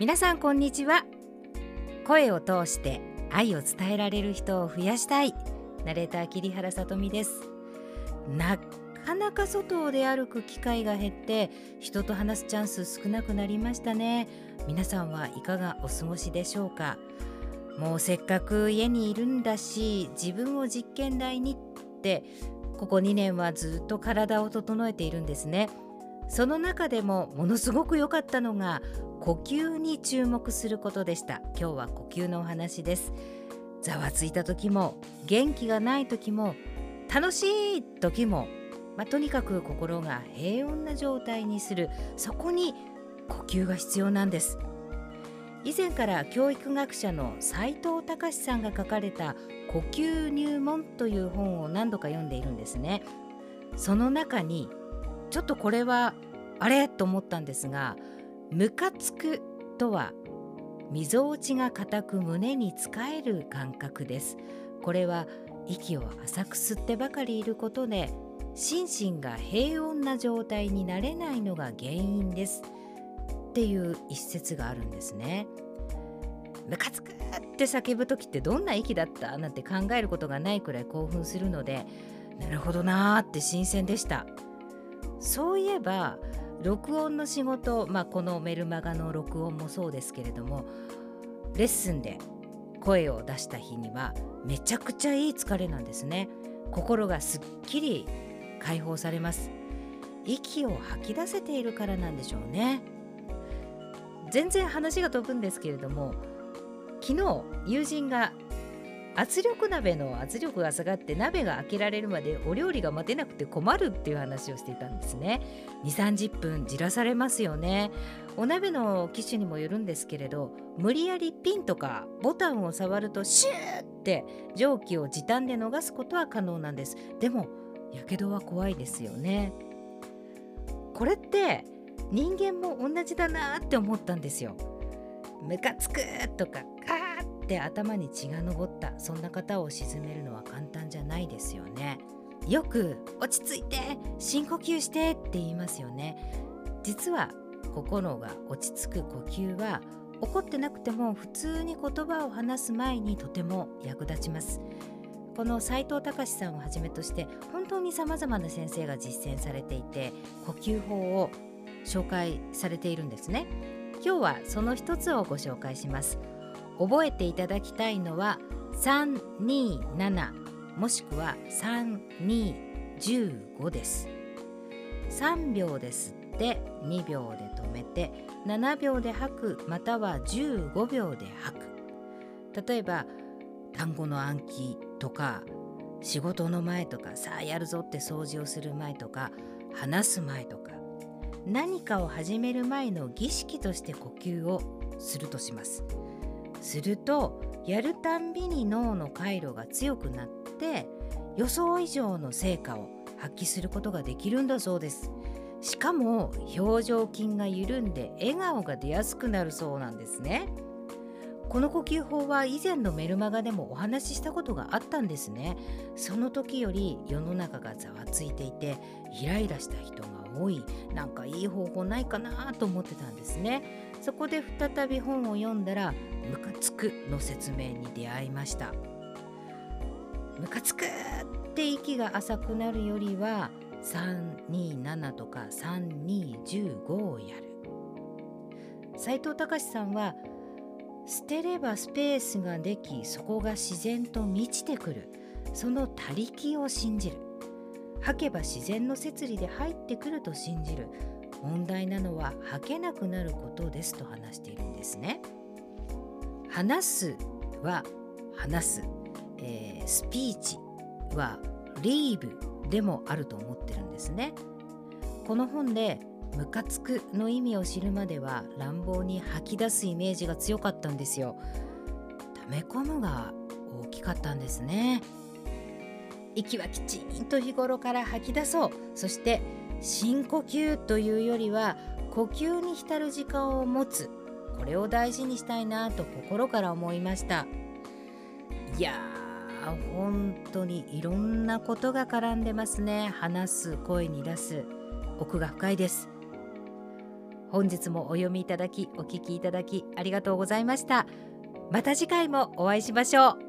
皆さんこんにちは。声を通して愛を伝えられる人を増やしたい。ナレーター桐原さとみです。なかなか外を出歩く機会が減って人と話すチャンス少なくなりましたね。皆さんはいかがお過ごしでしょうか？もうせっかく家にいるんだし自分を実験台にってここ2年はずっと体を整えているんですね。その中でもものすごく良かったのが呼吸に注目することでした。今日は呼吸のお話です。ざわついた時も元気がない時も楽しい時も、まあ、とにかく心が平穏な状態にする。そこに呼吸が必要なんです。以前から教育学者の斉藤隆さんが書かれた呼吸入門という本を何度か読んでいるんですね。その中にちょっとこれはあれと思ったんですがムカつくとはみぞおちが固く胸につかえる感覚です。これは息を浅く吸ってばかりいることで心身が平穏な状態になれないのが原因です。っていう一節があるんですね。ムカつくって叫ぶ時ってどんな息だった？なんて考えることがないくらい興奮するのでなるほどなーって新鮮でした。そういえば録音の仕事、まあ、このメルマガの録音もそうですけれどもレッスンで声を出した日にはめちゃくちゃいい疲れなんですね。心がすっきり解放されます。息を吐き出せているからなんでしょうね。全然話が飛ぶんですけれども昨日友人が圧力鍋の圧力が下がって鍋が開けられるまでお料理が待てなくて困るっていう話をしていたんですね。2 3 0分じらされますよね。お鍋の機種にもよるんですけれど無理やりピンとかボタンを触るとシューって蒸気を時短で逃すことは可能なんです。でもやけどは怖いですよね。これって人間も同じだなって思ったんですよ。ムカつくとかって頭に血が上ったそんな方を鎮めるのは簡単じゃないですよね。よく落ち着いて深呼吸してって言いますよね。実は心が落ち着く呼吸は怒ってなくても普通に言葉を話す前にとても役立ちます。この斉藤隆さんをはじめとして本当にさまざまな先生が実践されていて呼吸法を紹介されているんですね。今日はその一つをご紹介します。覚えていただきたいのは327もしくは3215です3秒で吸って2秒で止めて7秒で吐くまたは15秒で吐く例えば単語の暗記とか仕事の前とかさあやるぞって掃除をする前とか話す前とか何かを始める前の儀式として呼吸をするとします。するとやるたんびに脳の回路が強くなって予想以上の成果を発揮することができるんだそうです。しかも表情筋が緩んで笑顔が出やすくなるそうなんですね。この呼吸法は以前のメルマガでもお話ししたことがあったんですね。その時より世の中がざわついていてイライラした人が多い。なんかいい方法ないかなと思ってたんですね。そこで再び本を読んだらムカつくの説明に出会いました。ムカつくって息が浅くなるよりは327とか3215をやる。斉藤隆さんは捨てればスペースができそこが自然と満ちてくる。その他力を信じる。吐けば自然の摂理で入ってくると信じる。問題なのは吐けなくなることですと話しているんですね。話すは話す、えー、スピーチはリーブでもあると思ってるんですね。この本でムカつくの意味を知るまでは乱暴に吐き出すイメージが強かったんですよ。溜め込むが大きかったんですね。息はきちんと日頃から吐き出そうそして深呼吸というよりは呼吸に浸る時間を持つこれを大事にしたいなと心から思いました。いやー本当にいろんなことが絡んでますね。話す声に出す。奥が深いです。本日もお読みいただきお聞きいただきありがとうございました。また次回もお会いしましょう。